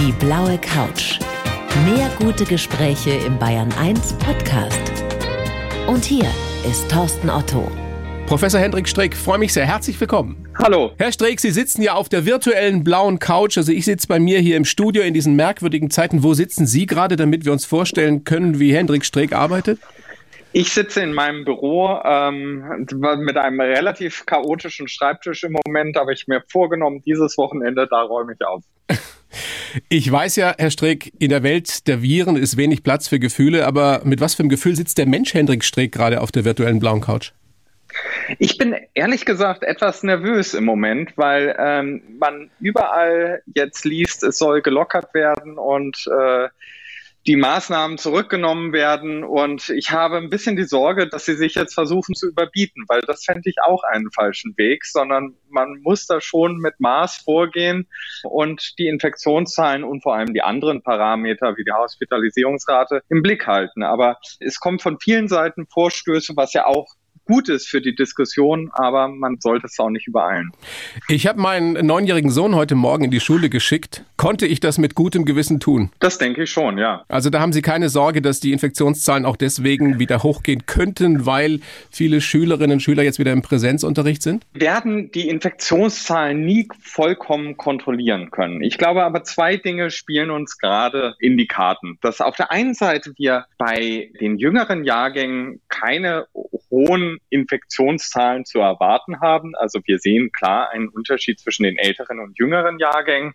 Die blaue Couch. Mehr gute Gespräche im Bayern 1 Podcast. Und hier ist Thorsten Otto. Professor Hendrik Streeck, freue mich sehr. Herzlich willkommen. Hallo. Herr Streeck, Sie sitzen ja auf der virtuellen blauen Couch. Also ich sitze bei mir hier im Studio in diesen merkwürdigen Zeiten. Wo sitzen Sie gerade, damit wir uns vorstellen können, wie Hendrik Streeck arbeitet? Ich sitze in meinem Büro ähm, mit einem relativ chaotischen Schreibtisch im Moment, aber ich mir vorgenommen, dieses Wochenende, da räume ich auf. Ich weiß ja, Herr Streeck, in der Welt der Viren ist wenig Platz für Gefühle, aber mit was für einem Gefühl sitzt der Mensch Hendrik Streeck gerade auf der virtuellen blauen Couch? Ich bin ehrlich gesagt etwas nervös im Moment, weil ähm, man überall jetzt liest, es soll gelockert werden und äh, die Maßnahmen zurückgenommen werden. Und ich habe ein bisschen die Sorge, dass sie sich jetzt versuchen zu überbieten, weil das fände ich auch einen falschen Weg, sondern man muss da schon mit Maß vorgehen und die Infektionszahlen und vor allem die anderen Parameter wie die Hospitalisierungsrate im Blick halten. Aber es kommt von vielen Seiten Vorstöße, was ja auch gut ist für die Diskussion, aber man sollte es auch nicht übereilen. Ich habe meinen neunjährigen Sohn heute Morgen in die Schule geschickt. Konnte ich das mit gutem Gewissen tun? Das denke ich schon, ja. Also da haben Sie keine Sorge, dass die Infektionszahlen auch deswegen wieder hochgehen könnten, weil viele Schülerinnen und Schüler jetzt wieder im Präsenzunterricht sind? Wir werden die Infektionszahlen nie vollkommen kontrollieren können. Ich glaube aber, zwei Dinge spielen uns gerade in die Karten. Dass auf der einen Seite wir bei den jüngeren Jahrgängen keine hohen Infektionszahlen zu erwarten haben. Also wir sehen klar einen Unterschied zwischen den älteren und jüngeren Jahrgängen.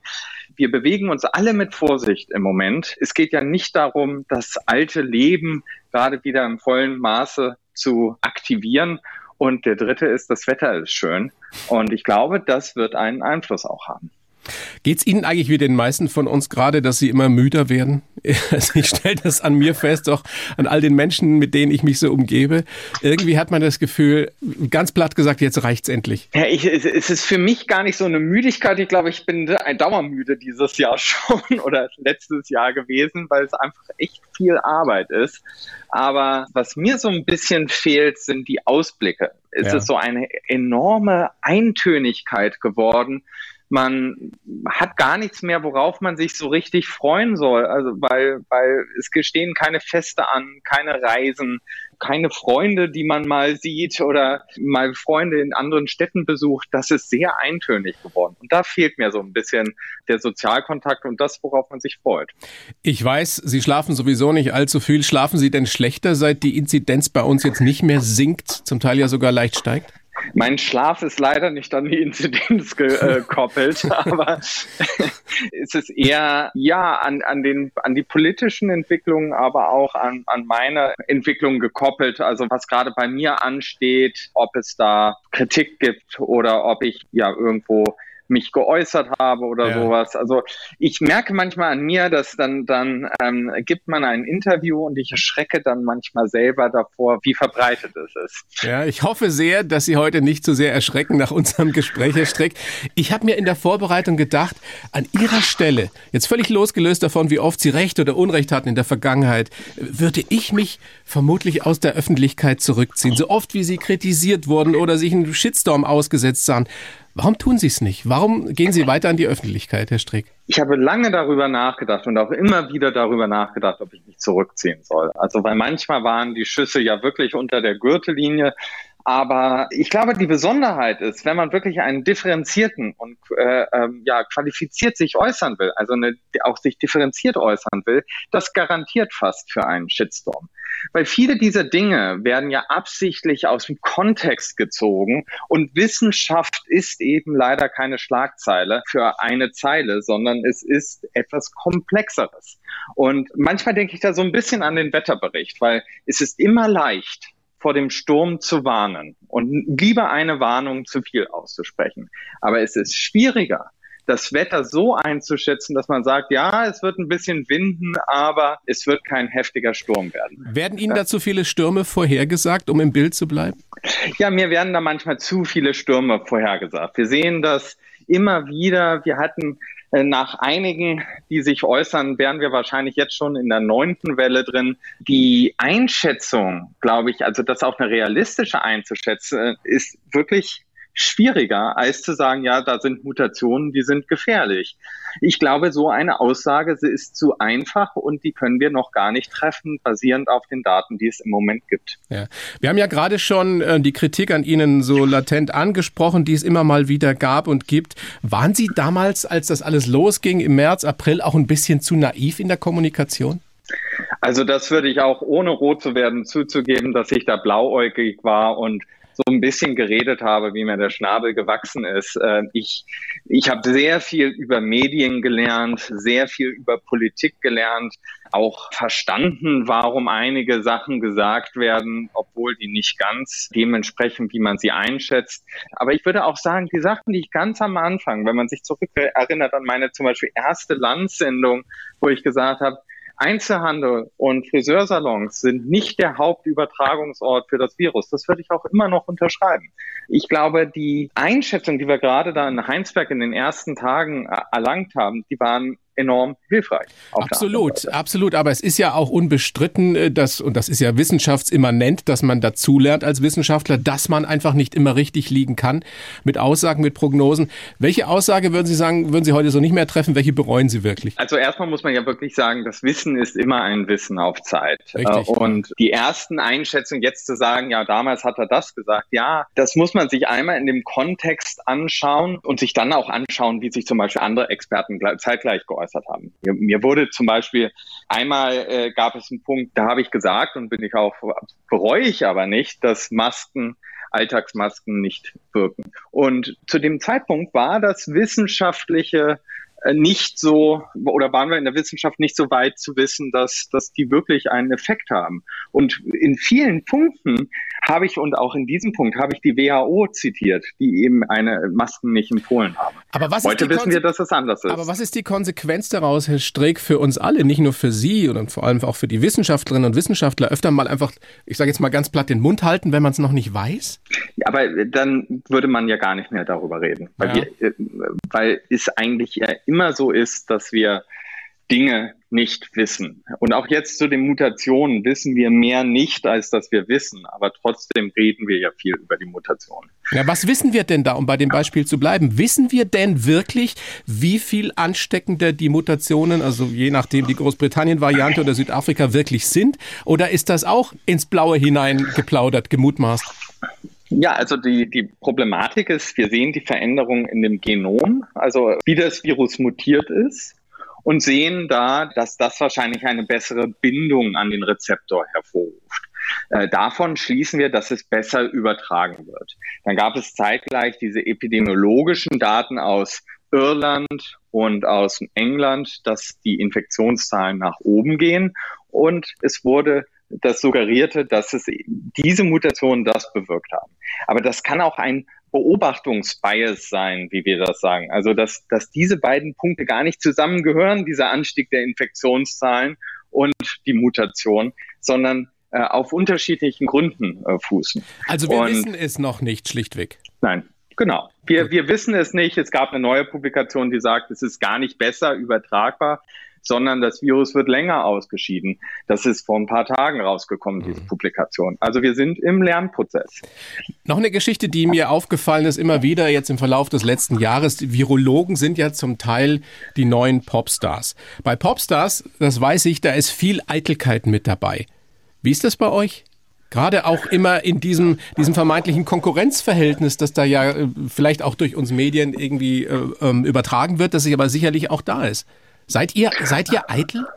Wir bewegen uns alle mit Vorsicht im Moment. Es geht ja nicht darum, das alte Leben gerade wieder im vollen Maße zu aktivieren. Und der dritte ist, das Wetter ist schön. Und ich glaube, das wird einen Einfluss auch haben. Geht es Ihnen eigentlich wie den meisten von uns gerade, dass Sie immer müder werden? Also ich stelle das an mir fest, auch an all den Menschen, mit denen ich mich so umgebe. Irgendwie hat man das Gefühl, ganz platt gesagt, jetzt reicht's endlich. Ja, ich, es ist für mich gar nicht so eine Müdigkeit. Ich glaube, ich bin ein Dauermüde dieses Jahr schon oder letztes Jahr gewesen, weil es einfach echt viel Arbeit ist. Aber was mir so ein bisschen fehlt, sind die Ausblicke. Es ja. ist so eine enorme Eintönigkeit geworden man hat gar nichts mehr, worauf man sich so richtig freuen soll. Also weil, weil es gestehen keine Feste an, keine Reisen, keine Freunde, die man mal sieht oder mal Freunde in anderen Städten besucht. Das ist sehr eintönig geworden. Und da fehlt mir so ein bisschen der Sozialkontakt und das, worauf man sich freut. Ich weiß, Sie schlafen sowieso nicht allzu viel. Schlafen Sie denn schlechter, seit die Inzidenz bei uns jetzt nicht mehr sinkt, zum Teil ja sogar leicht steigt? Mein Schlaf ist leider nicht an die Inzidenz gekoppelt, äh, aber es ist eher ja an, an, den, an die politischen Entwicklungen, aber auch an, an meine Entwicklung gekoppelt. Also was gerade bei mir ansteht, ob es da Kritik gibt oder ob ich ja irgendwo mich geäußert habe oder ja. sowas. Also ich merke manchmal an mir, dass dann, dann ähm, gibt man ein Interview und ich erschrecke dann manchmal selber davor, wie verbreitet es ist. Ja, ich hoffe sehr, dass Sie heute nicht zu so sehr erschrecken nach unserem Gespräch, Herr Streck. Ich habe mir in der Vorbereitung gedacht, an Ihrer Stelle, jetzt völlig losgelöst davon, wie oft Sie Recht oder Unrecht hatten in der Vergangenheit, würde ich mich vermutlich aus der Öffentlichkeit zurückziehen. So oft wie Sie kritisiert wurden oder sich einen Shitstorm ausgesetzt sahen. Warum tun Sie es nicht? Warum gehen Sie weiter an die Öffentlichkeit, Herr Strick? Ich habe lange darüber nachgedacht und auch immer wieder darüber nachgedacht, ob ich mich zurückziehen soll. Also weil manchmal waren die Schüsse ja wirklich unter der Gürtellinie. Aber ich glaube, die Besonderheit ist, wenn man wirklich einen differenzierten und äh, ähm, ja qualifiziert sich äußern will, also eine, auch sich differenziert äußern will, das garantiert fast für einen Shitstorm. Weil viele dieser Dinge werden ja absichtlich aus dem Kontext gezogen und Wissenschaft ist eben leider keine Schlagzeile für eine Zeile, sondern es ist etwas Komplexeres. Und manchmal denke ich da so ein bisschen an den Wetterbericht, weil es ist immer leicht, vor dem Sturm zu warnen und lieber eine Warnung zu viel auszusprechen. Aber es ist schwieriger, das Wetter so einzuschätzen, dass man sagt, ja, es wird ein bisschen winden, aber es wird kein heftiger Sturm werden. Werden Ihnen da zu viele Stürme vorhergesagt, um im Bild zu bleiben? Ja, mir werden da manchmal zu viele Stürme vorhergesagt. Wir sehen das immer wieder. Wir hatten nach einigen, die sich äußern, wären wir wahrscheinlich jetzt schon in der neunten Welle drin. Die Einschätzung, glaube ich, also das auf eine realistische einzuschätzen, ist wirklich schwieriger, als zu sagen, ja, da sind Mutationen, die sind gefährlich. Ich glaube, so eine Aussage ist zu einfach und die können wir noch gar nicht treffen, basierend auf den Daten, die es im Moment gibt. Ja. Wir haben ja gerade schon äh, die Kritik an Ihnen so latent angesprochen, die es immer mal wieder gab und gibt. Waren Sie damals, als das alles losging, im März, April, auch ein bisschen zu naiv in der Kommunikation? Also das würde ich auch ohne rot zu werden zuzugeben, dass ich da blauäugig war und so ein bisschen geredet habe, wie mir der Schnabel gewachsen ist. Äh, ich, ich habe sehr viel über Medien gelernt, sehr viel über Politik gelernt, auch verstanden, warum einige Sachen gesagt werden, obwohl die nicht ganz dementsprechend, wie man sie einschätzt. Aber ich würde auch sagen, die Sachen, die ich ganz am Anfang, wenn man sich zurück erinnert an meine zum Beispiel erste Landsendung, wo ich gesagt habe, Einzelhandel und Friseursalons sind nicht der Hauptübertragungsort für das Virus. Das würde ich auch immer noch unterschreiben. Ich glaube, die Einschätzung, die wir gerade da in Heinsberg in den ersten Tagen erlangt haben, die waren enorm hilfreich. Absolut, absolut. Aber es ist ja auch unbestritten, äh, dass, und das ist ja wissenschaftsimmanent, dass man dazulernt als Wissenschaftler, dass man einfach nicht immer richtig liegen kann mit Aussagen, mit Prognosen. Welche Aussage würden Sie sagen, würden Sie heute so nicht mehr treffen? Welche bereuen Sie wirklich? Also erstmal muss man ja wirklich sagen, das Wissen ist immer ein Wissen auf Zeit. Richtig. Äh, und die ersten Einschätzungen jetzt zu sagen, ja, damals hat er das gesagt, ja, das muss man sich einmal in dem Kontext anschauen und sich dann auch anschauen, wie sich zum Beispiel andere Experten zeitgleich geäußert geäußert haben. Mir, mir wurde zum Beispiel einmal äh, gab es einen Punkt, da habe ich gesagt und bin ich auch bereue ich aber nicht, dass Masken Alltagsmasken nicht wirken. Und zu dem Zeitpunkt war das wissenschaftliche äh, nicht so, oder waren wir in der Wissenschaft nicht so weit zu wissen, dass, dass die wirklich einen Effekt haben. Und in vielen Punkten habe ich, und auch in diesem Punkt habe ich die WHO zitiert, die eben eine Masken nicht empfohlen haben. Aber was Heute wissen wir, dass es anders ist. Aber was ist die Konsequenz daraus, Herr Streeck, für uns alle, nicht nur für Sie und vor allem auch für die Wissenschaftlerinnen und Wissenschaftler, öfter mal einfach, ich sage jetzt mal ganz platt, den Mund halten, wenn man es noch nicht weiß? Ja, aber dann würde man ja gar nicht mehr darüber reden, weil, ja. wir, äh, weil es eigentlich ja immer immer so ist, dass wir Dinge nicht wissen. Und auch jetzt zu den Mutationen wissen wir mehr nicht, als dass wir wissen. Aber trotzdem reden wir ja viel über die Mutationen. Ja, was wissen wir denn da, um bei dem Beispiel zu bleiben? Wissen wir denn wirklich, wie viel ansteckender die Mutationen, also je nachdem die Großbritannien-Variante oder Südafrika wirklich sind? Oder ist das auch ins Blaue hinein geplaudert, gemutmaßt? Ja, also die, die Problematik ist, wir sehen die Veränderung in dem Genom, also wie das Virus mutiert ist und sehen da, dass das wahrscheinlich eine bessere Bindung an den Rezeptor hervorruft. Äh, davon schließen wir, dass es besser übertragen wird. Dann gab es zeitgleich diese epidemiologischen Daten aus Irland und aus England, dass die Infektionszahlen nach oben gehen. Und es wurde das suggerierte, dass es diese Mutationen das bewirkt haben. Aber das kann auch ein Beobachtungsbias sein, wie wir das sagen. Also, dass, dass diese beiden Punkte gar nicht zusammengehören, dieser Anstieg der Infektionszahlen und die Mutation, sondern äh, auf unterschiedlichen Gründen äh, fußen. Also wir und, wissen es noch nicht schlichtweg. Nein, genau. Wir, wir wissen es nicht. Es gab eine neue Publikation, die sagt, es ist gar nicht besser übertragbar sondern das Virus wird länger ausgeschieden. Das ist vor ein paar Tagen rausgekommen, diese mhm. Publikation. Also wir sind im Lernprozess. Noch eine Geschichte, die mir aufgefallen ist, immer wieder jetzt im Verlauf des letzten Jahres. Die Virologen sind ja zum Teil die neuen Popstars. Bei Popstars, das weiß ich, da ist viel Eitelkeit mit dabei. Wie ist das bei euch? Gerade auch immer in diesem, diesem vermeintlichen Konkurrenzverhältnis, das da ja äh, vielleicht auch durch uns Medien irgendwie äh, ähm, übertragen wird, das sich aber sicherlich auch da ist. Seid ihr, seid ihr eitel?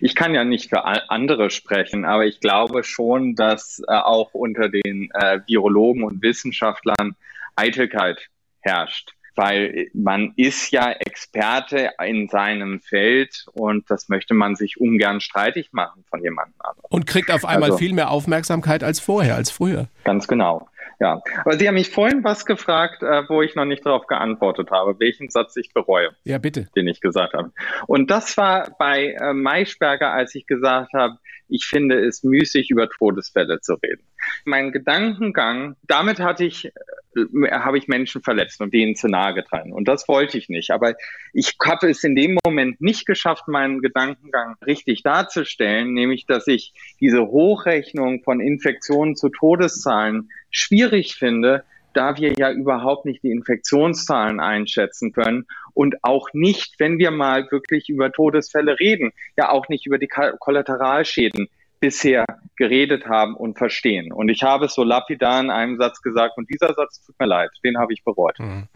Ich kann ja nicht für andere sprechen, aber ich glaube schon, dass äh, auch unter den äh, Virologen und Wissenschaftlern Eitelkeit herrscht weil man ist ja Experte in seinem Feld und das möchte man sich ungern streitig machen von jemandem anderem. Und kriegt auf einmal also, viel mehr Aufmerksamkeit als vorher, als früher. Ganz genau. Ja, aber Sie haben mich vorhin was gefragt, äh, wo ich noch nicht darauf geantwortet habe, welchen Satz ich bereue. Ja, bitte. Den ich gesagt habe. Und das war bei äh, Maischberger, als ich gesagt habe, ich finde es müßig, über Todesfälle zu reden. Mein Gedankengang, damit hatte ich, äh, habe ich Menschen verletzt und denen zu nahe getragen. Und das wollte ich nicht. Aber ich habe es in dem Moment nicht geschafft, meinen Gedankengang richtig darzustellen, nämlich, dass ich diese Hochrechnung von Infektionen zu Todeszahlen schwierig finde, da wir ja überhaupt nicht die Infektionszahlen einschätzen können und auch nicht, wenn wir mal wirklich über Todesfälle reden, ja auch nicht über die Kollateralschäden bisher geredet haben und verstehen. Und ich habe es so lapidar in einem Satz gesagt und dieser Satz tut mir leid, den habe ich bereut. Mhm.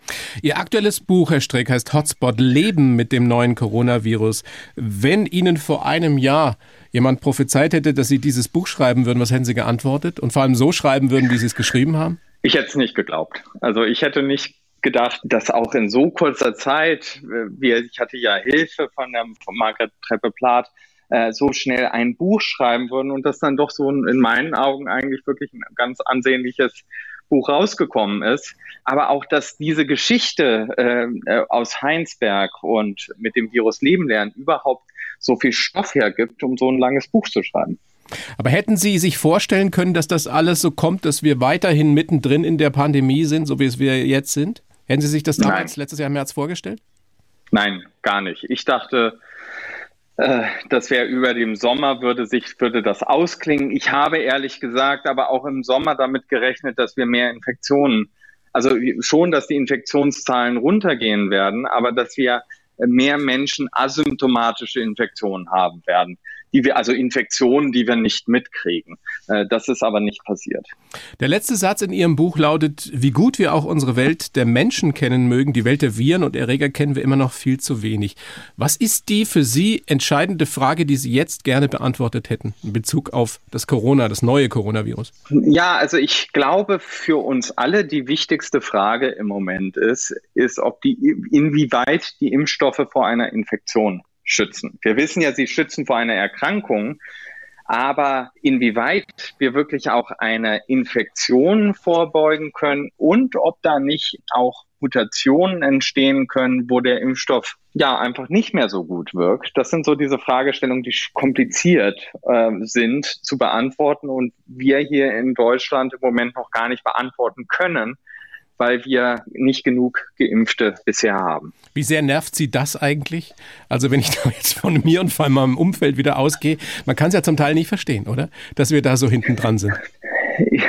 Ihr aktuelles Buch, Herr Streck, heißt Hotspot Leben mit dem neuen Coronavirus. Wenn Ihnen vor einem Jahr jemand prophezeit hätte, dass Sie dieses Buch schreiben würden, was hätten Sie geantwortet? Und vor allem so schreiben würden, wie Sie es geschrieben haben? Ich hätte es nicht geglaubt. Also ich hätte nicht gedacht, dass auch in so kurzer Zeit, äh, wir, ich hatte ja Hilfe von, der, von Margaret Treppe-Plath, äh, so schnell ein Buch schreiben würden und das dann doch so in meinen Augen eigentlich wirklich ein ganz ansehnliches Buch rausgekommen ist. Aber auch, dass diese Geschichte äh, äh aus Heinsberg und mit dem Virus Leben lernen überhaupt so viel Stoff hergibt, um so ein langes Buch zu schreiben. Aber hätten Sie sich vorstellen können, dass das alles so kommt, dass wir weiterhin mittendrin in der Pandemie sind, so wie es wir jetzt sind? Hätten Sie sich das damals Nein. letztes Jahr im März vorgestellt? Nein, gar nicht. Ich dachte, das wäre über dem Sommer würde sich würde das ausklingen. Ich habe ehrlich gesagt aber auch im Sommer damit gerechnet, dass wir mehr Infektionen, also schon, dass die Infektionszahlen runtergehen werden, aber dass wir mehr Menschen asymptomatische Infektionen haben werden die wir, also Infektionen, die wir nicht mitkriegen. Äh, das ist aber nicht passiert. Der letzte Satz in Ihrem Buch lautet, wie gut wir auch unsere Welt der Menschen kennen mögen, die Welt der Viren und Erreger kennen wir immer noch viel zu wenig. Was ist die für Sie entscheidende Frage, die Sie jetzt gerne beantwortet hätten in Bezug auf das Corona, das neue Coronavirus? Ja, also ich glaube, für uns alle die wichtigste Frage im Moment ist, ist, ob die, inwieweit die Impfstoffe vor einer Infektion schützen. Wir wissen ja, sie schützen vor einer Erkrankung, aber inwieweit wir wirklich auch eine Infektion vorbeugen können und ob da nicht auch Mutationen entstehen können, wo der Impfstoff ja einfach nicht mehr so gut wirkt. Das sind so diese Fragestellungen, die kompliziert äh, sind zu beantworten und wir hier in Deutschland im Moment noch gar nicht beantworten können, weil wir nicht genug Geimpfte bisher haben. Wie sehr nervt Sie das eigentlich? Also wenn ich da jetzt von mir und von meinem Umfeld wieder ausgehe, man kann es ja zum Teil nicht verstehen, oder? Dass wir da so hinten dran sind.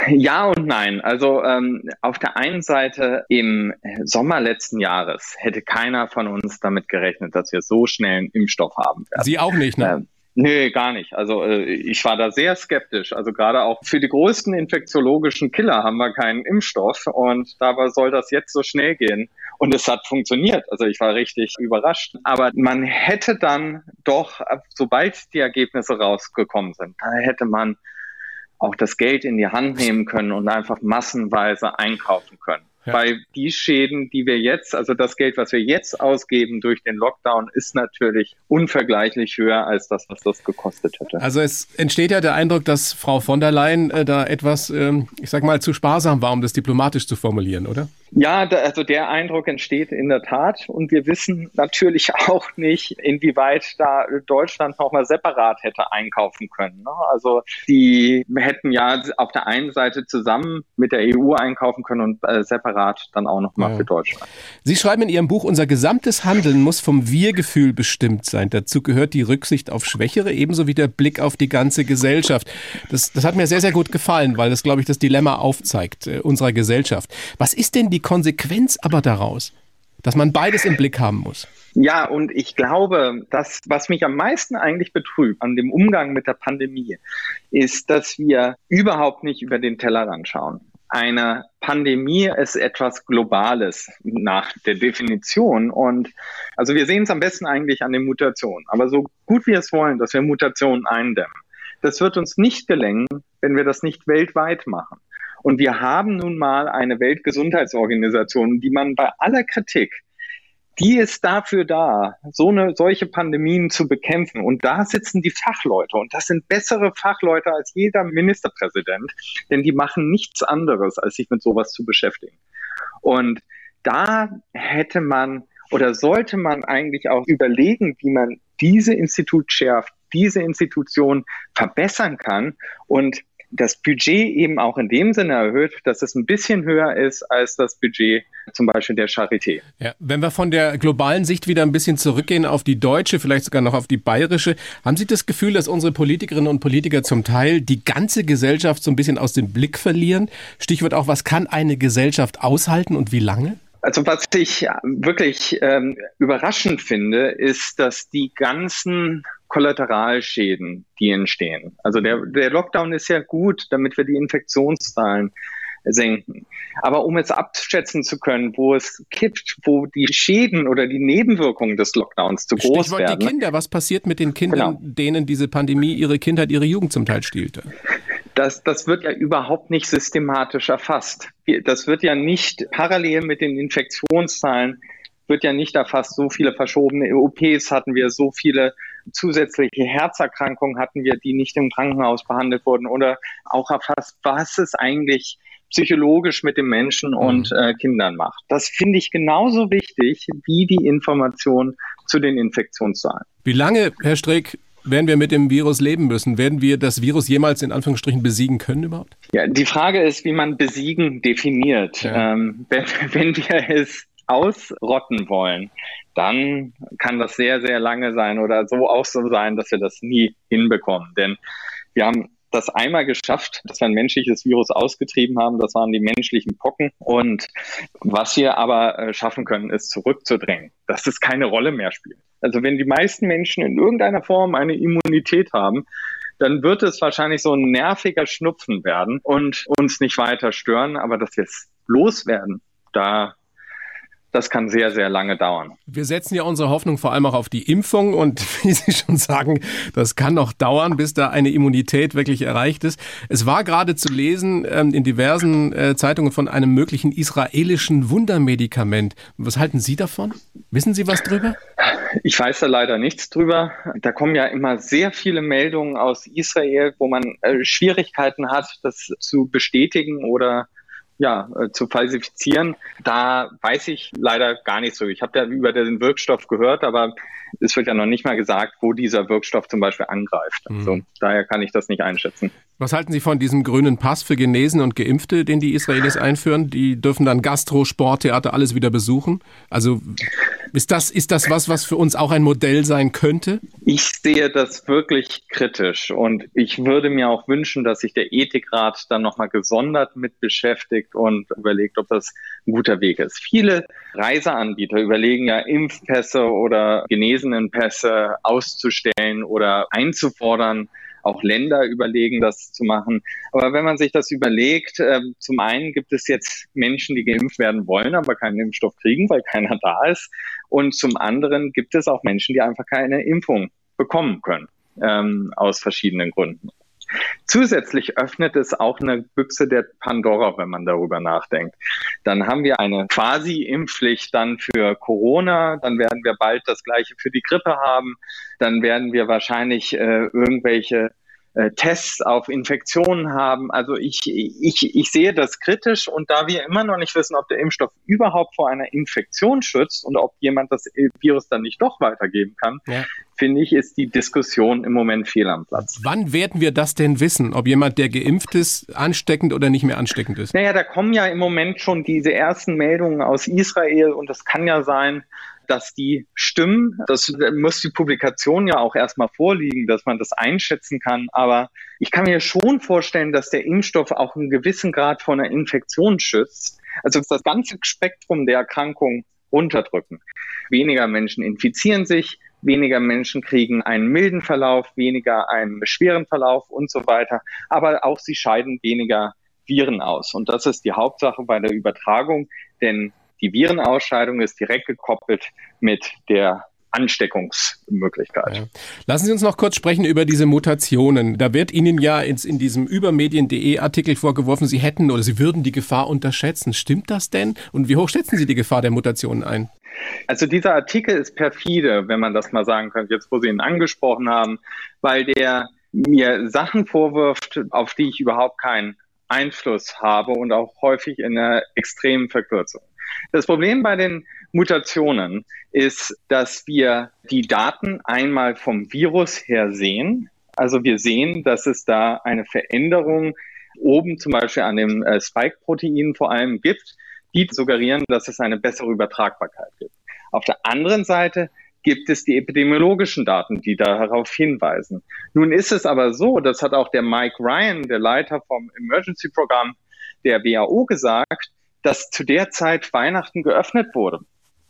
Ja und nein. Also ähm, auf der einen Seite im Sommer letzten Jahres hätte keiner von uns damit gerechnet, dass wir so schnell einen Impfstoff haben werden. Sie auch nicht, ne? Ähm, Nee, gar nicht. Also äh, ich war da sehr skeptisch. Also gerade auch für die größten infektiologischen Killer haben wir keinen Impfstoff und dabei soll das jetzt so schnell gehen. Und es hat funktioniert. Also ich war richtig überrascht. Aber man hätte dann doch, sobald die Ergebnisse rausgekommen sind, da hätte man auch das Geld in die Hand nehmen können und einfach massenweise einkaufen können. Ja. Weil die Schäden, die wir jetzt, also das Geld, was wir jetzt ausgeben durch den Lockdown, ist natürlich unvergleichlich höher als das, was das gekostet hätte. Also es entsteht ja der Eindruck, dass Frau von der Leyen äh, da etwas, ähm, ich sag mal, zu sparsam war, um das diplomatisch zu formulieren, oder? Ja, da, also der Eindruck entsteht in der Tat. Und wir wissen natürlich auch nicht, inwieweit da Deutschland nochmal separat hätte einkaufen können. Ne? Also die hätten ja auf der einen Seite zusammen mit der EU einkaufen können und äh, separat dann auch nochmal ja. für Deutschland. Sie schreiben in Ihrem Buch, unser gesamtes Handeln muss vom Wir-Gefühl bestimmt sein. Dazu gehört die Rücksicht auf Schwächere ebenso wie der Blick auf die ganze Gesellschaft. Das, das hat mir sehr, sehr gut gefallen, weil das, glaube ich, das Dilemma aufzeigt äh, unserer Gesellschaft. Was ist denn die die Konsequenz aber daraus, dass man beides im Blick haben muss. Ja, und ich glaube, das, was mich am meisten eigentlich betrübt an dem Umgang mit der Pandemie, ist, dass wir überhaupt nicht über den Tellerrand schauen. Eine Pandemie ist etwas Globales nach der Definition. Und also wir sehen es am besten eigentlich an den Mutationen. Aber so gut wir es wollen, dass wir Mutationen eindämmen, das wird uns nicht gelingen, wenn wir das nicht weltweit machen. Und wir haben nun mal eine Weltgesundheitsorganisation, die man bei aller Kritik die ist dafür da, so eine solche Pandemien zu bekämpfen. Und da sitzen die Fachleute. Und das sind bessere Fachleute als jeder Ministerpräsident, denn die machen nichts anderes, als sich mit sowas zu beschäftigen. Und da hätte man oder sollte man eigentlich auch überlegen, wie man diese Institut schärft, diese Institution verbessern kann und das Budget eben auch in dem Sinne erhöht, dass es ein bisschen höher ist als das Budget zum Beispiel der Charité. Ja, wenn wir von der globalen Sicht wieder ein bisschen zurückgehen auf die deutsche, vielleicht sogar noch auf die bayerische, haben Sie das Gefühl, dass unsere Politikerinnen und Politiker zum Teil die ganze Gesellschaft so ein bisschen aus dem Blick verlieren? Stichwort auch, was kann eine Gesellschaft aushalten und wie lange? Also was ich wirklich ähm, überraschend finde, ist, dass die ganzen Kollateralschäden, die entstehen. Also der, der Lockdown ist ja gut, damit wir die Infektionszahlen senken. Aber um es abschätzen zu können, wo es kippt, wo die Schäden oder die Nebenwirkungen des Lockdowns zu groß Stichwort werden. die Kinder. Was passiert mit den Kindern, Genau. denen diese Pandemie ihre Kindheit, ihre Jugend zum Teil stielte? Das, das wird ja überhaupt nicht systematisch erfasst. Das wird ja nicht parallel mit den Infektionszahlen wird ja nicht erfasst. So viele verschobene OPs hatten wir, so viele zusätzliche Herzerkrankungen hatten wir, die nicht im Krankenhaus behandelt wurden oder auch erfasst, was es eigentlich psychologisch mit dem Menschen und äh, Kindern macht. Das finde ich genauso wichtig wie die Information zu den Infektionszahlen. Wie lange, Herr Streeck, werden wir mit dem Virus leben müssen? Werden wir das Virus jemals in Anführungsstrichen besiegen können überhaupt? Ja, die Frage ist, wie man besiegen definiert. Ja. Ähm, wenn, wenn wir es ausrotten wollen, dann kann das sehr, sehr lange sein oder so auch so sein, dass wir das nie hinbekommen. Denn wir haben das einmal geschafft, dass wir ein menschliches Virus ausgetrieben haben. Das waren die menschlichen Pocken. Und was wir aber äh, schaffen können, ist zurückzudrängen, dass es keine Rolle mehr spielt. Also wenn die meisten Menschen in irgendeiner Form eine Immunität haben, dann wird es wahrscheinlich so ein nerviger Schnupfen werden und uns nicht weiter stören. Aber dass wir es loswerden, da das kann sehr, sehr lange dauern. Wir setzen ja unsere Hoffnung vor allem auch auf die Impfung und wie Sie schon sagen, das kann noch dauern, bis da eine Immunität wirklich erreicht ist. Es war gerade zu lesen ähm, in diversen äh, Zeitungen von einem möglichen israelischen Wundermedikament. Was halten Sie davon? Wissen Sie was drüber? Ich weiß da leider nichts drüber. Da kommen ja immer sehr viele Meldungen aus Israel, wo man äh, Schwierigkeiten hat, das zu bestätigen oder ja, äh, zu falsifizieren. Da weiß ich leider gar nicht so. Ich habe ja über den Wirkstoff gehört, aber es wird ja noch nicht mal gesagt, wo dieser Wirkstoff zum Beispiel angreift. Also, daher kann ich das nicht einschätzen. Was halten Sie von diesem grünen Pass für Genesen und Geimpfte, den die Israelis einführen? Die dürfen dann Gastro, Sport, Theater alles wieder besuchen. Also ist das, ist das was, was für uns auch ein Modell sein könnte? Ich sehe das wirklich kritisch und ich würde mir auch wünschen, dass sich der Ethikrat dann nochmal gesondert mit beschäftigt und überlegt, ob das ein guter Weg ist. Viele Reiseanbieter überlegen ja, Impfpässe oder Genesenenpässe auszustellen oder einzufordern. Auch Länder überlegen, das zu machen. Aber wenn man sich das überlegt, äh, zum einen gibt es jetzt Menschen, die geimpft werden wollen, aber keinen Impfstoff kriegen, weil keiner da ist. Und zum anderen gibt es auch Menschen, die einfach keine Impfung bekommen können, ähm, aus verschiedenen Gründen. Zusätzlich öffnet es auch eine Büchse der Pandora, wenn man darüber nachdenkt. Dann haben wir eine quasi Impfpflicht dann für Corona, dann werden wir bald das gleiche für die Grippe haben, dann werden wir wahrscheinlich äh, irgendwelche Tests auf Infektionen haben. Also ich, ich, ich sehe das kritisch und da wir immer noch nicht wissen, ob der Impfstoff überhaupt vor einer Infektion schützt und ob jemand das Virus dann nicht doch weitergeben kann, Ja. finde ich, ist die Diskussion im Moment fehl am Platz. Wann werden wir das denn wissen, ob jemand, der geimpft ist, ansteckend oder nicht mehr ansteckend ist? Naja, da kommen ja im Moment schon diese ersten Meldungen aus Israel und es kann ja sein, dass die stimmen. Das muss die Publikation ja auch erstmal vorliegen, dass man das einschätzen kann. Aber ich kann mir schon vorstellen, dass der Impfstoff auch einen gewissen Grad vor einer Infektion schützt. Also das ganze Spektrum der Erkrankung runterdrücken. Weniger Menschen infizieren sich, weniger Menschen kriegen einen milden Verlauf, weniger einen schweren Verlauf und so weiter. Aber auch sie scheiden weniger Viren aus. Und das ist die Hauptsache bei der Übertragung, denn die Virenausscheidung ist direkt gekoppelt mit der Ansteckungsmöglichkeit. Ja. Lassen Sie uns noch kurz sprechen über diese Mutationen. Da wird Ihnen ja ins, in diesem übermedien.de Artikel vorgeworfen, Sie hätten oder Sie würden die Gefahr unterschätzen. Stimmt das denn? Und wie hoch schätzen Sie die Gefahr der Mutationen ein? Also dieser Artikel ist perfide, wenn man das mal sagen kann, jetzt wo Sie ihn angesprochen haben, weil der mir Sachen vorwirft, auf die ich überhaupt keinen Einfluss habe und auch häufig in einer extremen Verkürzung. Das Problem bei den Mutationen ist, dass wir die Daten einmal vom Virus her sehen, Also wir sehen, dass es da eine Veränderung oben zum Beispiel an dem äh, Spike-Protein vor allem gibt, die suggerieren, dass es eine bessere Übertragbarkeit gibt. Auf der anderen Seite gibt es die epidemiologischen Daten, die darauf hinweisen. Nun ist es aber so, das hat auch der Mike Ryan, der Leiter vom Emergency Programm der WHO gesagt, dass zu der Zeit Weihnachten geöffnet wurde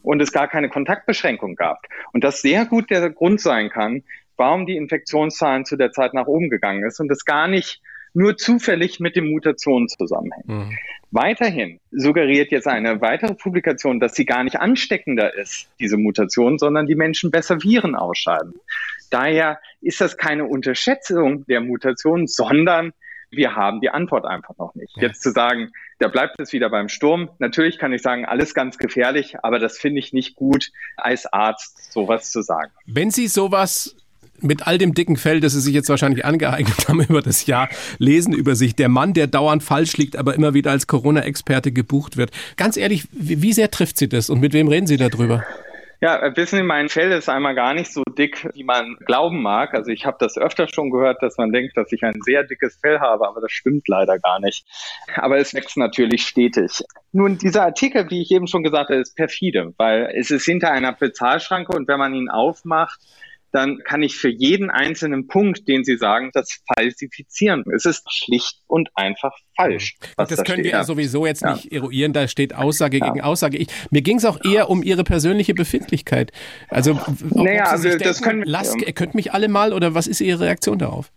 und es gar keine Kontaktbeschränkung gab. Und das sehr gut der Grund sein kann, warum die Infektionszahlen zu der Zeit nach oben gegangen ist und es gar nicht nur zufällig mit den Mutationen zusammenhängt. Mhm. Weiterhin suggeriert jetzt eine weitere Publikation, dass sie gar nicht ansteckender ist, diese Mutation, sondern die Menschen besser Viren ausscheiden. Daher ist das keine Unterschätzung der Mutation, sondern wir haben die Antwort einfach noch nicht. Jetzt zu sagen, da bleibt es wieder beim Sturm. Natürlich kann ich sagen, alles ganz gefährlich, aber das finde ich nicht gut, als Arzt sowas zu sagen. Wenn Sie sowas mit all dem dicken Fell, das Sie sich jetzt wahrscheinlich angeeignet haben über das Jahr, lesen über sich. Der Mann, der dauernd falsch liegt, aber immer wieder als Corona-Experte gebucht wird. Ganz ehrlich, wie sehr trifft Sie das und mit wem reden Sie darüber? Ja, wissen Sie, mein Fell ist einmal gar nicht so dick, wie man glauben mag. Also ich habe das öfter schon gehört, dass man denkt, dass ich ein sehr dickes Fell habe, aber das stimmt leider gar nicht. Aber es wächst natürlich stetig. Nun, dieser Artikel, wie ich eben schon gesagt habe, ist perfide, weil es ist hinter einer Bezahlschranke und wenn man ihn aufmacht, dann kann ich für jeden einzelnen Punkt, den Sie sagen, das falsifizieren. Es ist schlicht und einfach falsch. das da können steht. wir ja sowieso jetzt ja. nicht eruieren, da steht Aussage ja. gegen Aussage. Ich, mir ging es auch eher um Ihre persönliche Befindlichkeit. Also, naja, also denken, das können lasst, ihr könnt mich alle mal oder was ist Ihre Reaktion darauf?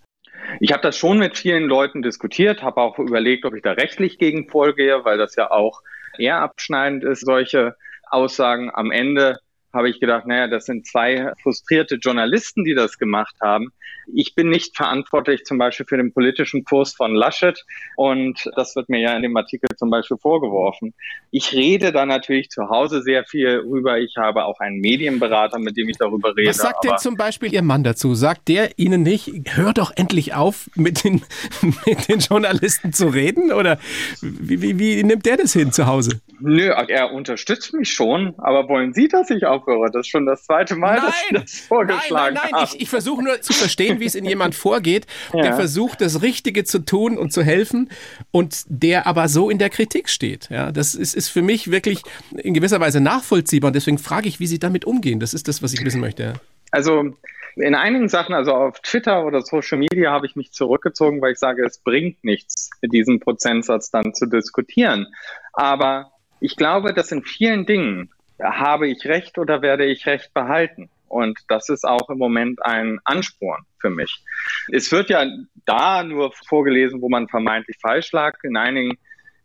Ich habe das schon mit vielen Leuten diskutiert, habe auch überlegt, ob ich da rechtlich gegen vorgehe, weil das ja auch eher abschneidend ist, solche Aussagen am Ende habe ich gedacht, naja, das sind zwei frustrierte Journalisten, die das gemacht haben. Ich bin nicht verantwortlich zum Beispiel für den politischen Kurs von Laschet und das wird mir ja in dem Artikel zum Beispiel vorgeworfen. Ich rede da natürlich zu Hause sehr viel rüber. Ich habe auch einen Medienberater, mit dem ich darüber rede. Was sagt denn zum Beispiel Ihr Mann dazu? Sagt der Ihnen nicht, hör doch endlich auf, mit den, mit den Journalisten zu reden? Oder wie, wie, wie nimmt der das hin zu Hause? Nö, er unterstützt mich schon, aber wollen Sie, dass ich aufhöre? Das ist schon das zweite Mal, nein, dass ich das vorgeschlagen Nein, nein, nein, ich, ich versuche nur zu verstehen, wie es in jemand vorgeht, ja. der versucht, das Richtige zu tun und zu helfen und der aber so in der Kritik steht. Ja, das ist, ist für mich wirklich in gewisser Weise nachvollziehbar und deswegen frage ich, wie Sie damit umgehen. Das ist das, was ich wissen möchte. Also in einigen Sachen, also auf Twitter oder Social Media, habe ich mich zurückgezogen, weil ich sage, es bringt nichts, diesen Prozentsatz dann zu diskutieren. Aber ich glaube, dass in vielen Dingen habe ich Recht oder werde ich Recht behalten. Und das ist auch im Moment ein Ansporn für mich. Es wird ja da nur vorgelesen, wo man vermeintlich falsch lag. In einigen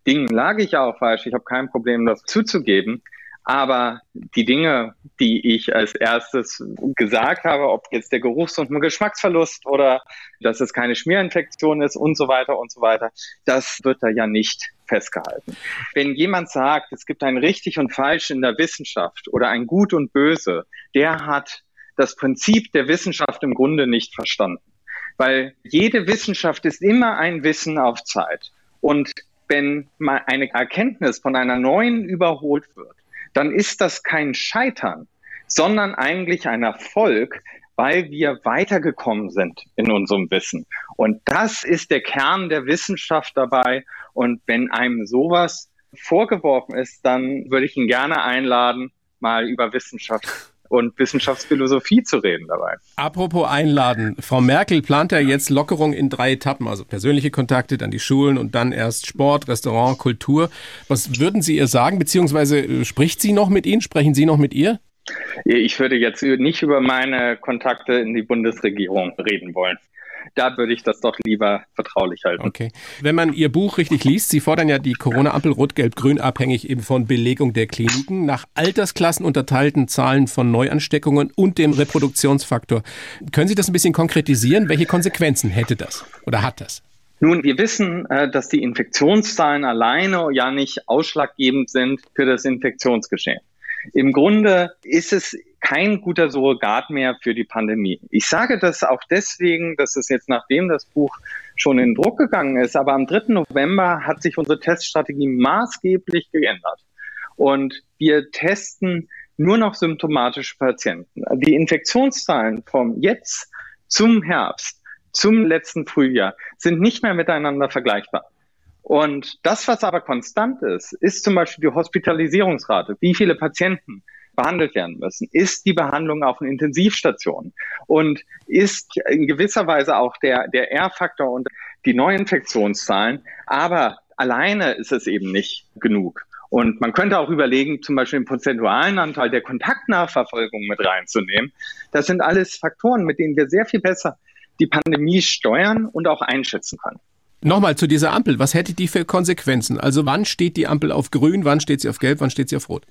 Dingen lag ich auch falsch. Ich habe kein Problem, das zuzugeben. Aber die Dinge, die ich als erstes gesagt habe, ob jetzt der Geruchs- und Geschmacksverlust oder dass es keine Schmierinfektion ist und so weiter und so weiter, das wird da ja nicht festgehalten. Wenn jemand sagt, es gibt ein richtig und falsch in der Wissenschaft oder ein gut und böse, der hat das Prinzip der Wissenschaft im Grunde nicht verstanden. Weil jede Wissenschaft ist immer ein Wissen auf Zeit. Und wenn mal eine Erkenntnis von einer neuen überholt wird, dann ist das kein Scheitern, sondern eigentlich ein Erfolg, weil wir weitergekommen sind in unserem Wissen. Und das ist der Kern der Wissenschaft dabei. Und wenn einem sowas vorgeworfen ist, dann würde ich ihn gerne einladen, mal über Wissenschaft und Wissenschaftsphilosophie zu reden dabei. Apropos einladen. Frau Merkel plant ja jetzt Lockerung in drei Etappen, also persönliche Kontakte, dann die Schulen und dann erst Sport, Restaurant, Kultur. Was würden Sie ihr sagen, beziehungsweise äh, spricht sie noch mit Ihnen? Sprechen Sie noch mit ihr? Ich würde jetzt nicht über meine Kontakte in die Bundesregierung reden wollen da würde ich das doch lieber vertraulich halten. Okay. Wenn man Ihr Buch richtig liest, Sie fordern ja die Corona-Ampel Rot-Gelb-Grün abhängig eben von Belegung der Kliniken nach Altersklassen unterteilten Zahlen von Neuansteckungen und dem Reproduktionsfaktor. Können Sie das ein bisschen konkretisieren? Welche Konsequenzen hätte das oder hat das? Nun, wir wissen, äh, dass die Infektionszahlen alleine ja nicht ausschlaggebend sind für das Infektionsgeschehen. Im Grunde ist es kein guter Surrogat mehr für die Pandemie. Ich sage das auch deswegen, dass es jetzt nachdem das Buch schon in Druck gegangen ist, aber am 3. November hat sich unsere Teststrategie maßgeblich geändert. Und wir testen nur noch symptomatische Patienten. Die Infektionszahlen vom jetzt zum Herbst zum letzten Frühjahr sind nicht mehr miteinander vergleichbar. Und das, was aber konstant ist, ist zum Beispiel die Hospitalisierungsrate. Wie viele Patienten behandelt werden müssen, ist die Behandlung auf den Intensivstationen und ist in gewisser Weise auch der, der R-Faktor und die Neuinfektionszahlen. Aber alleine ist es eben nicht genug. Und man könnte auch überlegen, zum Beispiel den prozentualen Anteil der Kontaktnachverfolgung mit reinzunehmen. Das sind alles Faktoren, mit denen wir sehr viel besser die Pandemie steuern und auch einschätzen können. Nochmal zu dieser Ampel. Was hätte die für Konsequenzen? Also wann steht die Ampel auf grün, wann steht sie auf gelb, wann steht sie auf rot?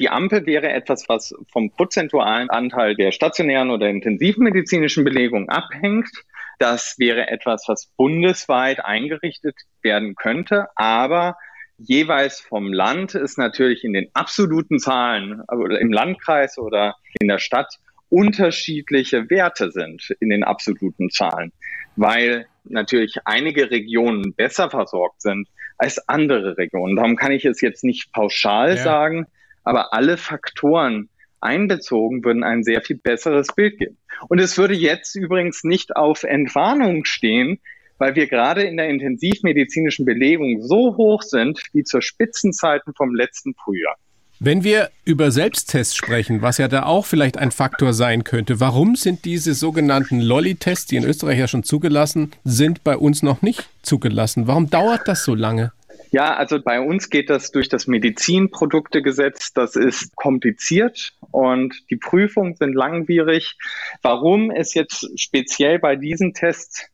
Die Ampel wäre etwas, was vom prozentualen Anteil der stationären oder intensivmedizinischen Belegung abhängt. Das wäre etwas, was bundesweit eingerichtet werden könnte, aber jeweils vom Land ist natürlich in den absoluten Zahlen, also im Landkreis oder in der Stadt unterschiedliche Werte sind in den absoluten Zahlen, weil natürlich einige Regionen besser versorgt sind als andere Regionen. Darum kann ich es jetzt nicht pauschal ja. sagen, aber alle Faktoren einbezogen würden ein sehr viel besseres Bild geben. Und es würde jetzt übrigens nicht auf Entwarnung stehen, weil wir gerade in der intensivmedizinischen Belegung so hoch sind wie zur Spitzenzeiten vom letzten Frühjahr. Wenn wir über Selbsttests sprechen, was ja da auch vielleicht ein Faktor sein könnte, warum sind diese sogenannten Lolli-Tests, die in Österreich ja schon zugelassen sind, bei uns noch nicht zugelassen? Warum dauert das so lange? Ja, also bei uns geht das durch das Medizinproduktegesetz. Das ist kompliziert und die Prüfungen sind langwierig. Warum es jetzt speziell bei diesen Tests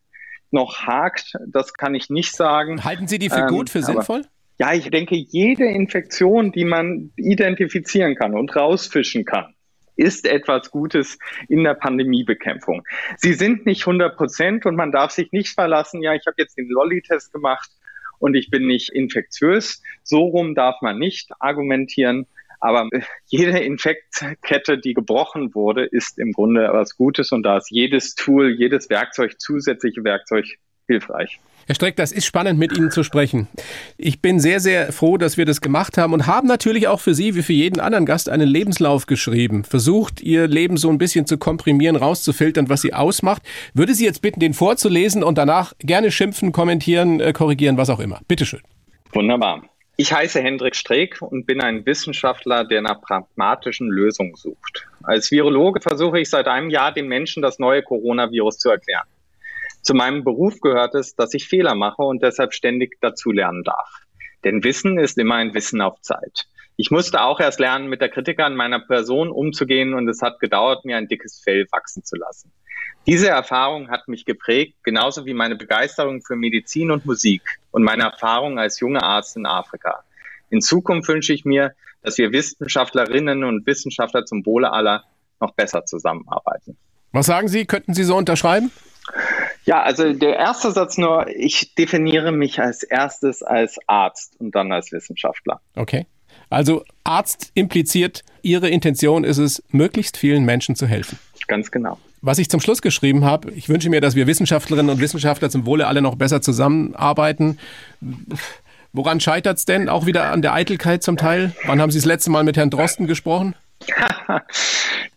noch hakt, das kann ich nicht sagen. Halten Sie die für gut, für ähm, sinnvoll? Ja, ich denke, jede Infektion, die man identifizieren kann und rausfischen kann, ist etwas Gutes in der Pandemiebekämpfung. Sie sind nicht 100 Prozent und man darf sich nicht verlassen, ja, ich habe jetzt den Lolli-Test gemacht und ich bin nicht infektiös. So rum darf man nicht argumentieren. Aber jede Infektkette, die gebrochen wurde, ist im Grunde was Gutes und da ist jedes Tool, jedes Werkzeug, zusätzliche Werkzeug hilfreich. Herr Streck, das ist spannend, mit Ihnen zu sprechen. Ich bin sehr, sehr froh, dass wir das gemacht haben und haben natürlich auch für Sie, wie für jeden anderen Gast, einen Lebenslauf geschrieben. Versucht, Ihr Leben so ein bisschen zu komprimieren, rauszufiltern, was Sie ausmacht. Würde Sie jetzt bitten, den vorzulesen und danach gerne schimpfen, kommentieren, äh, korrigieren, was auch immer. Bitteschön. Wunderbar. Ich heiße Hendrik Streeck und bin ein Wissenschaftler, der nach pragmatischen Lösungen sucht. Als Virologe versuche ich seit einem Jahr den Menschen das neue Coronavirus zu erklären. Zu meinem Beruf gehört es, dass ich Fehler mache und deshalb ständig dazulernen darf. Denn Wissen ist immer ein Wissen auf Zeit. Ich musste auch erst lernen, mit der Kritik an meiner Person umzugehen und es hat gedauert, mir ein dickes Fell wachsen zu lassen. Diese Erfahrung hat mich geprägt, genauso wie meine Begeisterung für Medizin und Musik und meine Erfahrung als junger Arzt in Afrika. In Zukunft wünsche ich mir, dass wir Wissenschaftlerinnen und Wissenschaftler zum Wohle aller noch besser zusammenarbeiten. Was sagen Sie? Könnten Sie so unterschreiben? Ja, also der erste Satz nur, ich definiere mich als erstes als Arzt und dann als Wissenschaftler. Okay. Also Arzt impliziert, Ihre Intention ist es, möglichst vielen Menschen zu helfen. Ganz genau. Was ich zum Schluss geschrieben habe, ich wünsche mir, dass wir Wissenschaftlerinnen und Wissenschaftler zum Wohle alle noch besser zusammenarbeiten. Woran scheitert es denn? Auch wieder an der Eitelkeit zum Teil? Wann haben Sie das letzte Mal mit Herrn Drosten gesprochen?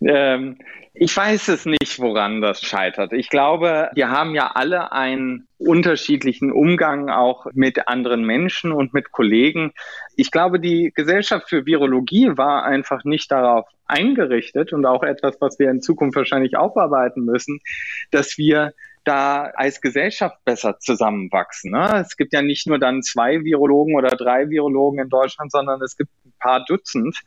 ähm, ich weiß es nicht, woran das scheitert. Ich glaube, wir haben ja alle einen unterschiedlichen Umgang auch mit anderen Menschen und mit Kollegen. Ich glaube, die Gesellschaft für Virologie war einfach nicht darauf eingerichtet und auch etwas, was wir in Zukunft wahrscheinlich aufarbeiten müssen, dass wir da als Gesellschaft besser zusammenwachsen. Ne? Es gibt ja nicht nur dann zwei Virologen oder drei Virologen in Deutschland, sondern es gibt paar Dutzend.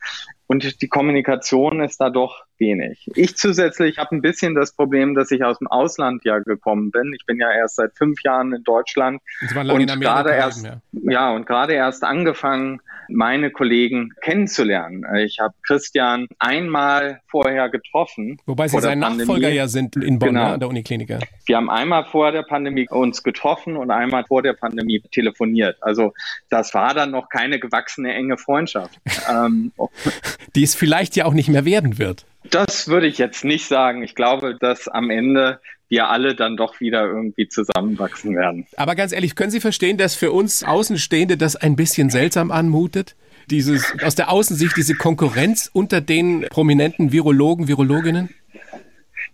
Und die Kommunikation ist da doch wenig. Ich zusätzlich habe ein bisschen das Problem, dass ich aus dem Ausland ja gekommen bin. Ich bin ja erst seit fünf Jahren in Deutschland und gerade erst ja. ja und gerade erst angefangen, meine Kollegen kennenzulernen. Ich habe Christian einmal vorher getroffen. Wobei Sie sein Nachfolger ja sind in Bonn genau. ne, an der Uniklinik. Wir haben einmal vor der Pandemie uns getroffen und einmal vor der Pandemie telefoniert. Also das war dann noch keine gewachsene enge Freundschaft. Ähm, Die es vielleicht ja auch nicht mehr werden wird. Das würde ich jetzt nicht sagen. Ich glaube, dass am Ende wir alle dann doch wieder irgendwie zusammenwachsen werden. Aber ganz ehrlich, können Sie verstehen, dass für uns Außenstehende das ein bisschen seltsam anmutet? Dieses, aus der Außensicht diese Konkurrenz unter den prominenten Virologen, Virologinnen?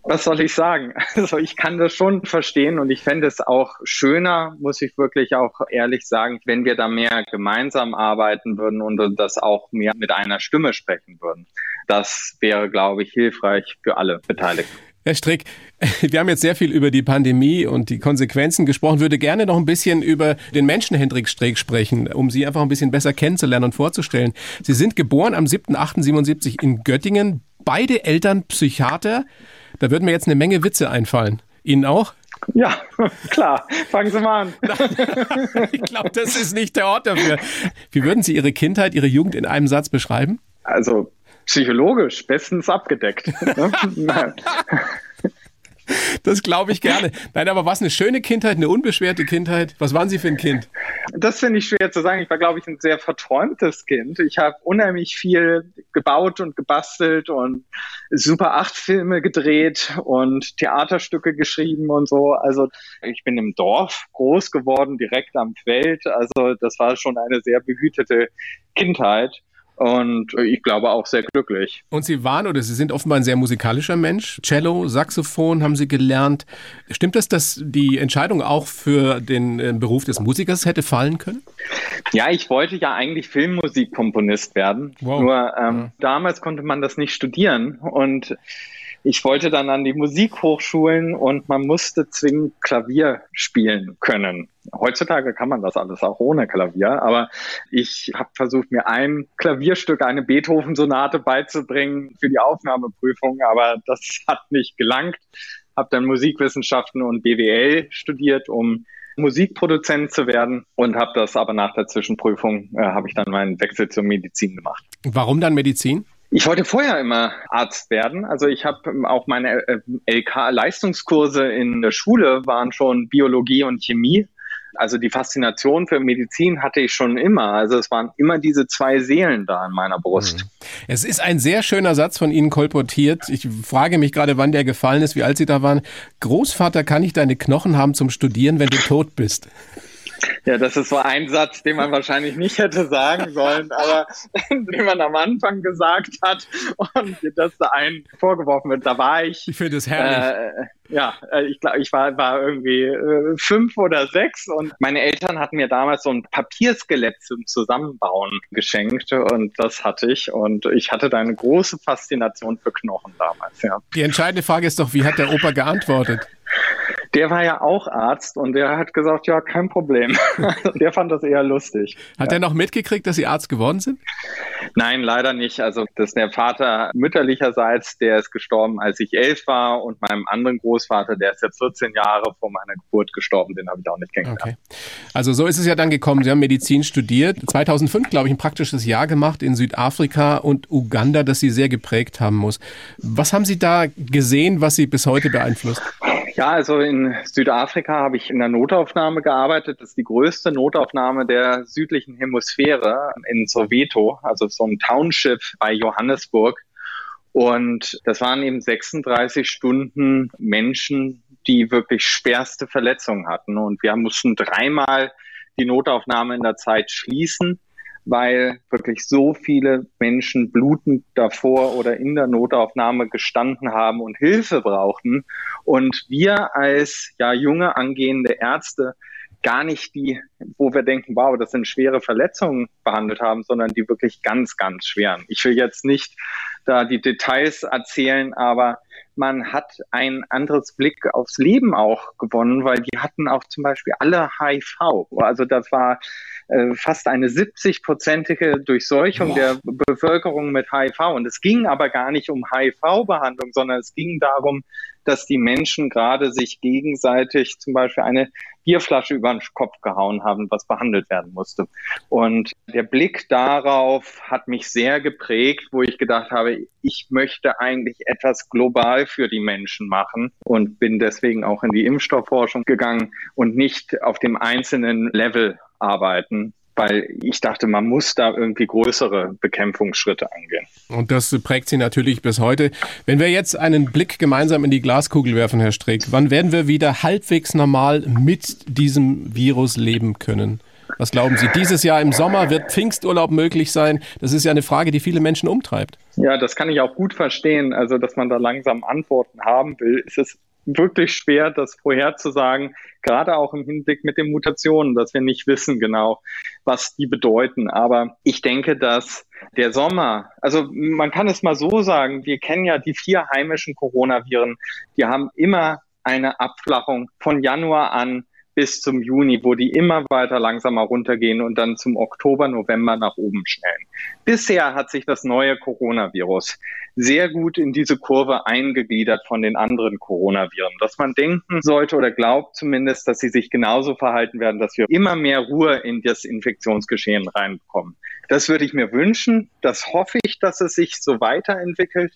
Was soll ich sagen? Also ich kann das schon verstehen und ich fände es auch schöner, muss ich wirklich auch ehrlich sagen, wenn wir da mehr gemeinsam arbeiten würden und das auch mehr mit einer Stimme sprechen würden. Das wäre, glaube ich, hilfreich für alle Beteiligten. Herr Strick, wir haben jetzt sehr viel über die Pandemie und die Konsequenzen gesprochen. Würde gerne noch ein bisschen über den Menschen Hendrik Strick sprechen, um Sie einfach ein bisschen besser kennenzulernen und vorzustellen. Sie sind geboren am 7.8.77 in Göttingen. Beide Eltern Psychiater. Da würden mir jetzt eine Menge Witze einfallen. Ihnen auch? Ja, klar. Fangen Sie mal an. ich glaube, das ist nicht der Ort dafür. Wie würden Sie Ihre Kindheit, Ihre Jugend in einem Satz beschreiben? Also psychologisch bestens abgedeckt. Das glaube ich gerne. Nein, aber was eine schöne Kindheit, eine unbeschwerte Kindheit? Was waren Sie für ein Kind? Das finde ich schwer zu sagen. Ich war, glaube ich, ein sehr verträumtes Kind. Ich habe unheimlich viel gebaut und gebastelt und Super 8 Filme gedreht und Theaterstücke geschrieben und so. Also ich bin im Dorf groß geworden, direkt am Feld. Also das war schon eine sehr behütete Kindheit und ich glaube auch sehr glücklich. Und Sie waren oder Sie sind offenbar ein sehr musikalischer Mensch. Cello, Saxophon haben Sie gelernt. Stimmt das, dass die Entscheidung auch für den äh, Beruf des Musikers hätte fallen können? Ja, ich wollte ja eigentlich Filmmusikkomponist werden. Wow. Nur ähm, ja. damals konnte man das nicht studieren und ich wollte dann an die Musikhochschulen und man musste zwingend Klavier spielen können. Heutzutage kann man das alles auch ohne Klavier, aber ich habe versucht, mir ein Klavierstück, eine Beethoven-Sonate beizubringen für die Aufnahmeprüfung, aber das hat nicht gelangt. Habe dann Musikwissenschaften und BWL studiert, um Musikproduzent zu werden und habe das aber nach der Zwischenprüfung äh, habe ich dann meinen Wechsel zur Medizin gemacht. Warum dann Medizin? Ich wollte vorher immer Arzt werden. Also ich habe ähm, auch meine äh, LK-Leistungskurse in der Schule waren schon Biologie und Chemie. Also die Faszination für Medizin hatte ich schon immer. Also es waren immer diese zwei Seelen da in meiner Brust. Mhm. Es ist ein sehr schöner Satz von Ihnen kolportiert. Ich frage mich gerade, wann der gefallen ist, wie alt Sie da waren. Großvater, kann ich deine Knochen haben zum Studieren, wenn du tot bist? Ja, das ist so ein Satz, den man wahrscheinlich nicht hätte sagen sollen, aber den man am Anfang gesagt hat und das da einen vorgeworfen wird. Da war ich. Ich finde es herrlich. Äh, ja, äh, ich glaube, ich war, war irgendwie äh, fünf oder sechs und meine Eltern hatten mir damals so ein Papierskelett zum Zusammenbauen geschenkt und das hatte ich und ich hatte da eine große Faszination für Knochen damals, ja. Die entscheidende Frage ist doch, wie hat der Opa geantwortet? Der war ja auch Arzt und der hat gesagt, ja, kein Problem. der fand das eher lustig. Hat ja. er noch mitgekriegt, dass Sie Arzt geworden sind? Nein, leider nicht. Also das ist der Vater mütterlicherseits, der ist gestorben, als ich elf war und meinem anderen Großvater, der ist ja 14 Jahre vor meiner Geburt gestorben, den habe ich auch nicht kennengelernt. Okay. Also so ist es ja dann gekommen. Sie haben Medizin studiert, 2005 glaube ich ein praktisches Jahr gemacht in Südafrika und Uganda, das Sie sehr geprägt haben muss. Was haben Sie da gesehen, was Sie bis heute beeinflusst? Ja, also in Südafrika habe ich in der Notaufnahme gearbeitet. Das ist die größte Notaufnahme der südlichen Hemisphäre in Soweto, also so ein Township bei Johannesburg. Und das waren eben 36 Stunden Menschen, die wirklich schwerste Verletzungen hatten. Und wir mussten dreimal die Notaufnahme in der Zeit schließen weil wirklich so viele Menschen blutend davor oder in der Notaufnahme gestanden haben und Hilfe brauchten. Und wir als ja junge angehende Ärzte gar nicht die, wo wir denken, wow, das sind schwere Verletzungen behandelt haben, sondern die wirklich ganz, ganz schweren. Ich will jetzt nicht da die Details erzählen, aber man hat ein anderes Blick aufs Leben auch gewonnen, weil die hatten auch zum Beispiel alle HIV. Also das war äh, fast eine 70-prozentige Durchseuchung Boah. der Bevölkerung mit HIV. Und es ging aber gar nicht um HIV-Behandlung, sondern es ging darum, dass die Menschen gerade sich gegenseitig zum Beispiel eine Bierflasche über den Kopf gehauen haben, was behandelt werden musste. Und der Blick darauf hat mich sehr geprägt, wo ich gedacht habe, ich möchte eigentlich etwas global für die Menschen machen und bin deswegen auch in die Impfstoffforschung gegangen und nicht auf dem einzelnen Level arbeiten, weil ich dachte, man muss da irgendwie größere Bekämpfungsschritte angehen. Und das prägt Sie natürlich bis heute. Wenn wir jetzt einen Blick gemeinsam in die Glaskugel werfen, Herr Strick, wann werden wir wieder halbwegs normal mit diesem Virus leben können? Was glauben Sie? Dieses Jahr im Sommer wird Pfingsturlaub möglich sein? Das ist ja eine Frage, die viele Menschen umtreibt. Ja, das kann ich auch gut verstehen. Also, dass man da langsam Antworten haben will. ist Es wirklich schwer, das vorherzusagen, gerade auch im Hinblick mit den Mutationen, dass wir nicht wissen genau, was die bedeuten. Aber ich denke, dass der Sommer, also man kann es mal so sagen, wir kennen ja die vier heimischen Coronaviren, die haben immer eine Abflachung von Januar an bis zum Juni, wo die immer weiter langsamer runtergehen und dann zum Oktober, November nach oben schnellen. Bisher hat sich das neue Coronavirus sehr gut in diese Kurve eingegliedert von den anderen Coronaviren, dass man denken sollte oder glaubt zumindest, dass sie sich genauso verhalten werden, dass wir immer mehr Ruhe in das Infektionsgeschehen reinbekommen. Das würde ich mir wünschen. Das hoffe ich, dass es sich so weiterentwickelt.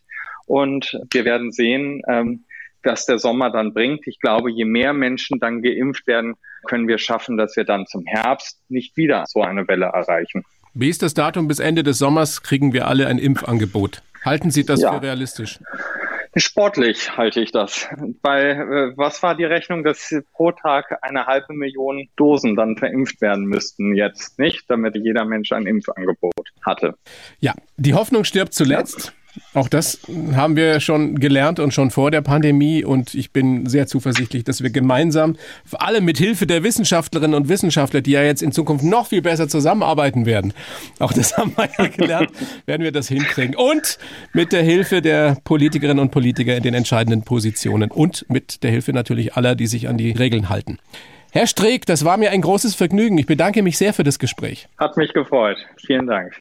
Und wir werden sehen, ähm, was der Sommer dann bringt. Ich glaube, je mehr Menschen dann geimpft werden, können wir schaffen, dass wir dann zum Herbst nicht wieder so eine Welle erreichen. Wie ist das Datum bis Ende des Sommers? Kriegen wir alle ein Impfangebot? Halten Sie das ja. für realistisch? Sportlich halte ich das. Weil äh, was war die Rechnung, dass pro Tag eine halbe Million Dosen dann verimpft werden müssten jetzt, nicht? Damit jeder Mensch ein Impfangebot hatte. Ja, die Hoffnung stirbt zuletzt. Ja. Auch das haben wir schon gelernt und schon vor der Pandemie. Und ich bin sehr zuversichtlich, dass wir gemeinsam, vor allem mit Hilfe der Wissenschaftlerinnen und Wissenschaftler, die ja jetzt in Zukunft noch viel besser zusammenarbeiten werden, auch das haben wir ja gelernt, werden wir das hinkriegen. Und mit der Hilfe der Politikerinnen und Politiker in den entscheidenden Positionen und mit der Hilfe natürlich aller, die sich an die Regeln halten. Herr Streeck, das war mir ein großes Vergnügen. Ich bedanke mich sehr für das Gespräch. Hat mich gefreut. Vielen Dank.